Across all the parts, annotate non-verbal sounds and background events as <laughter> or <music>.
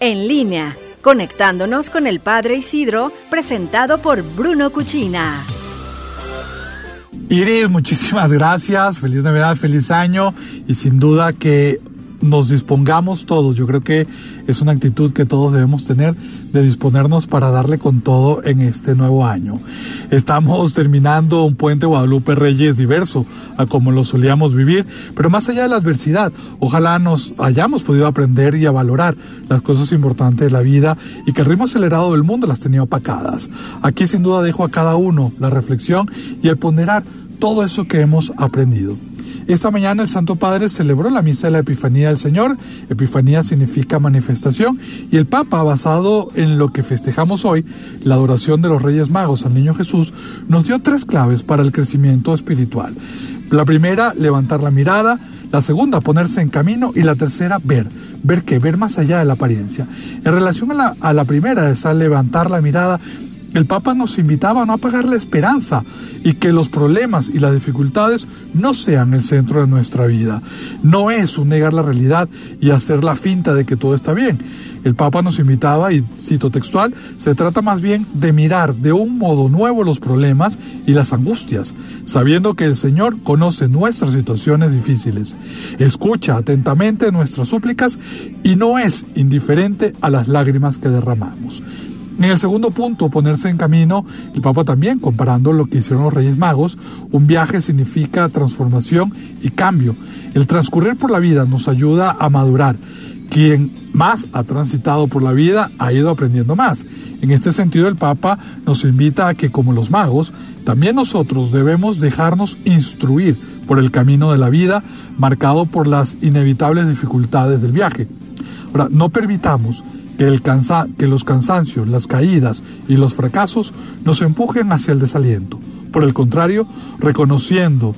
en línea, conectándonos con el Padre Isidro, presentado por Bruno Cuchina. Iris, muchísimas gracias, feliz Navidad, feliz año y sin duda que nos dispongamos todos. Yo creo que es una actitud que todos debemos tener de disponernos para darle con todo en este nuevo año. Estamos <laughs> terminando un puente Guadalupe Reyes diverso a como lo solíamos vivir, pero más allá de la adversidad, ojalá nos hayamos podido aprender y a valorar las cosas importantes de la vida y que el ritmo acelerado del mundo las tenía opacadas. Aquí sin duda dejo a cada uno la reflexión y el ponderar todo eso que hemos aprendido. Esta mañana el Santo Padre celebró la misa de la Epifanía del Señor. Epifanía significa manifestación y el Papa, basado en lo que festejamos hoy, la adoración de los Reyes Magos al Niño Jesús, nos dio tres claves para el crecimiento espiritual. La primera, levantar la mirada. La segunda, ponerse en camino. Y la tercera, ver. ¿Ver qué? Ver más allá de la apariencia. En relación a la, a primera, esa levantar la mirada, el Papa nos invitaba a no apagar la esperanza y que los problemas y las dificultades no sean el centro de nuestra vida. No es un negar la realidad y hacer la finta de que todo está bien. El Papa nos invitaba, y cito textual, se trata más bien de mirar de un modo nuevo los problemas y las angustias, sabiendo que el Señor conoce nuestras situaciones difíciles, escucha atentamente nuestras súplicas y no es indiferente a las lágrimas que derramamos. En el segundo punto, ponerse en camino, el Papa también, comparando lo que hicieron los Reyes Magos, un viaje significa transformación y cambio. El transcurrir por la vida nos ayuda a madurar. Quien más ha transitado por la vida ha ido aprendiendo más. En este sentido, el Papa nos invita a que, como los magos, también nosotros debemos dejarnos instruir por el camino de la vida marcado por las inevitables dificultades del viaje. Ahora, no permitamos que, los cansancios, las caídas y los fracasos nos empujen hacia el desaliento. Por el contrario, reconociendo,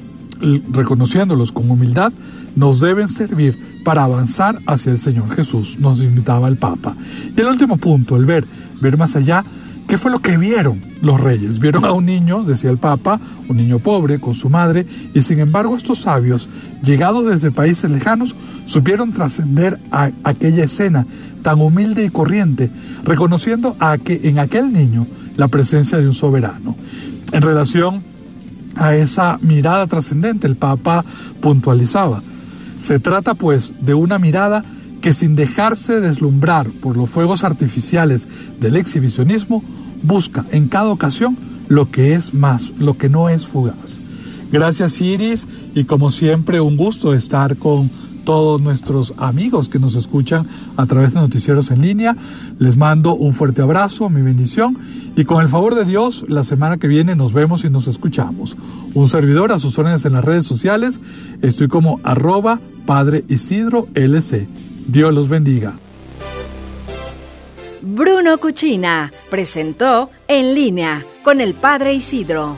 reconociéndolos con humildad, nos deben servir para avanzar hacia el Señor Jesús, nos invitaba el Papa. Y el último punto, el ver, ver más allá, ¿qué fue lo que vieron los reyes? Vieron a un niño, decía el Papa, un niño pobre con su madre, y sin embargo estos sabios, llegados desde países lejanos, supieron trascender a aquella escena tan humilde y corriente, reconociendo a que en aquel niño la presencia de un soberano. En relación a esa mirada trascendente, el Papa puntualizaba, se trata pues de una mirada que sin dejarse deslumbrar por los fuegos artificiales del exhibicionismo, busca en cada ocasión lo que es más, lo que no es fugaz. Gracias Iris y como siempre un gusto estar con todos nuestros amigos que nos escuchan a través de noticieros en línea. Les mando un fuerte abrazo, mi bendición y con el favor de Dios, la semana que viene nos vemos y nos escuchamos. Un servidor a sus órdenes en las redes sociales. Estoy como arroba Padre Isidro LC. Dios los bendiga. Bruno Cuchina presentó En línea con el Padre Isidro.